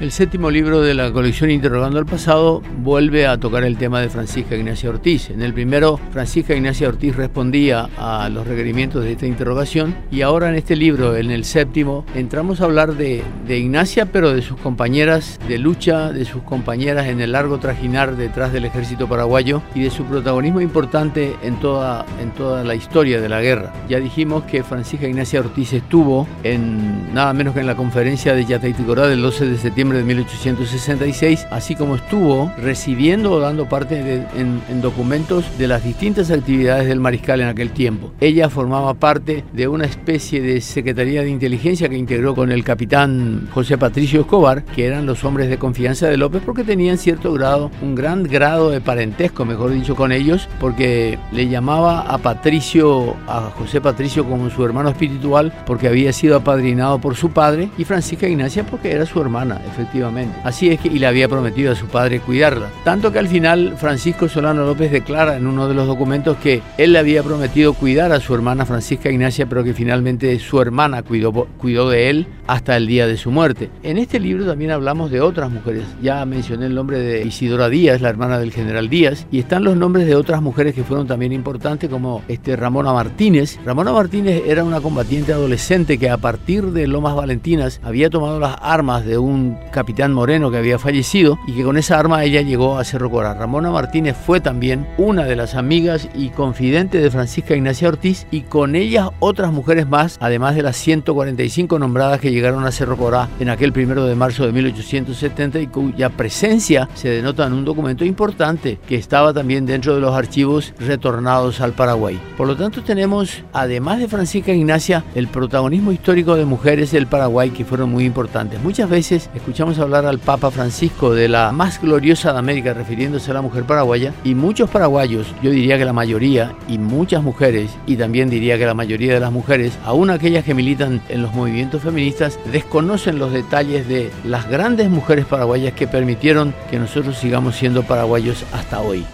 El séptimo libro de la colección Interrogando al Pasado vuelve a tocar el tema de Francisca Ignacia Ortiz. En el primero, Francisca Ignacia Ortiz respondía a los requerimientos de esta interrogación y ahora en este libro, en el séptimo, entramos a hablar de, Ignacia, pero de sus compañeras de lucha, de sus compañeras en el largo trajinar detrás del ejército paraguayo y de su protagonismo importante en toda, en toda la historia de la guerra. Ya dijimos que Francisca Ignacia Ortiz estuvo en nada menos que en la conferencia de Yataiticora del 12 de septiembre de 1866, así como estuvo recibiendo o dando parte en, documentos de las distintas actividades del mariscal en aquel tiempo. Ella formaba parte de una especie de Secretaría de Inteligencia que integró con el capitán José Patricio Escobar, que eran los hombres de confianza de López porque tenían cierto grado, un gran grado de parentesco, mejor dicho, con ellos, porque le llamaba a Patricio, a José Patricio como su hermano espiritual, porque había sido apadrinado por su padre, y Francisca Ignacia porque era su hermana efectivamente. Así es que, y le había prometido a su padre cuidarla. Tanto que al final Francisco Solano López declara en uno de los documentos que él le había prometido cuidar a su hermana Francisca Ignacia, pero que finalmente su hermana cuidó, cuidó de él hasta el día de su muerte. En este libro también hablamos de otras mujeres. Ya mencioné el nombre de Isidora Díaz, la hermana del general Díaz, y están los nombres de otras mujeres que fueron también importantes, como este Ramona Martínez. Ramona Martínez era una combatiente adolescente que a partir de Lomas Valentinas había tomado las armas de un capitán Moreno que había fallecido y que con esa arma ella llegó a Cerro Corá. Ramona Martínez fue también una de las amigas y confidente de Francisca Ignacia Ortiz y con ellas otras mujeres más, además de las 145 nombradas que llegaron a Cerro Corá en aquel primero de marzo de 1870 y cuya presencia se denota en un documento importante que estaba también dentro de los archivos retornados al Paraguay. Por lo tanto tenemos, además de Francisca Ignacia, el protagonismo histórico de mujeres del Paraguay que fueron muy importantes. Muchas veces escuchamos escuchamos hablar al Papa Francisco de la más gloriosa de América, refiriéndose a la mujer paraguaya, y muchos paraguayos, yo diría que la mayoría, y muchas mujeres, y también diría que la mayoría de las mujeres, aún aquellas que militan en los movimientos feministas, desconocen los detalles de las grandes mujeres paraguayas que permitieron que nosotros sigamos siendo paraguayos hasta hoy.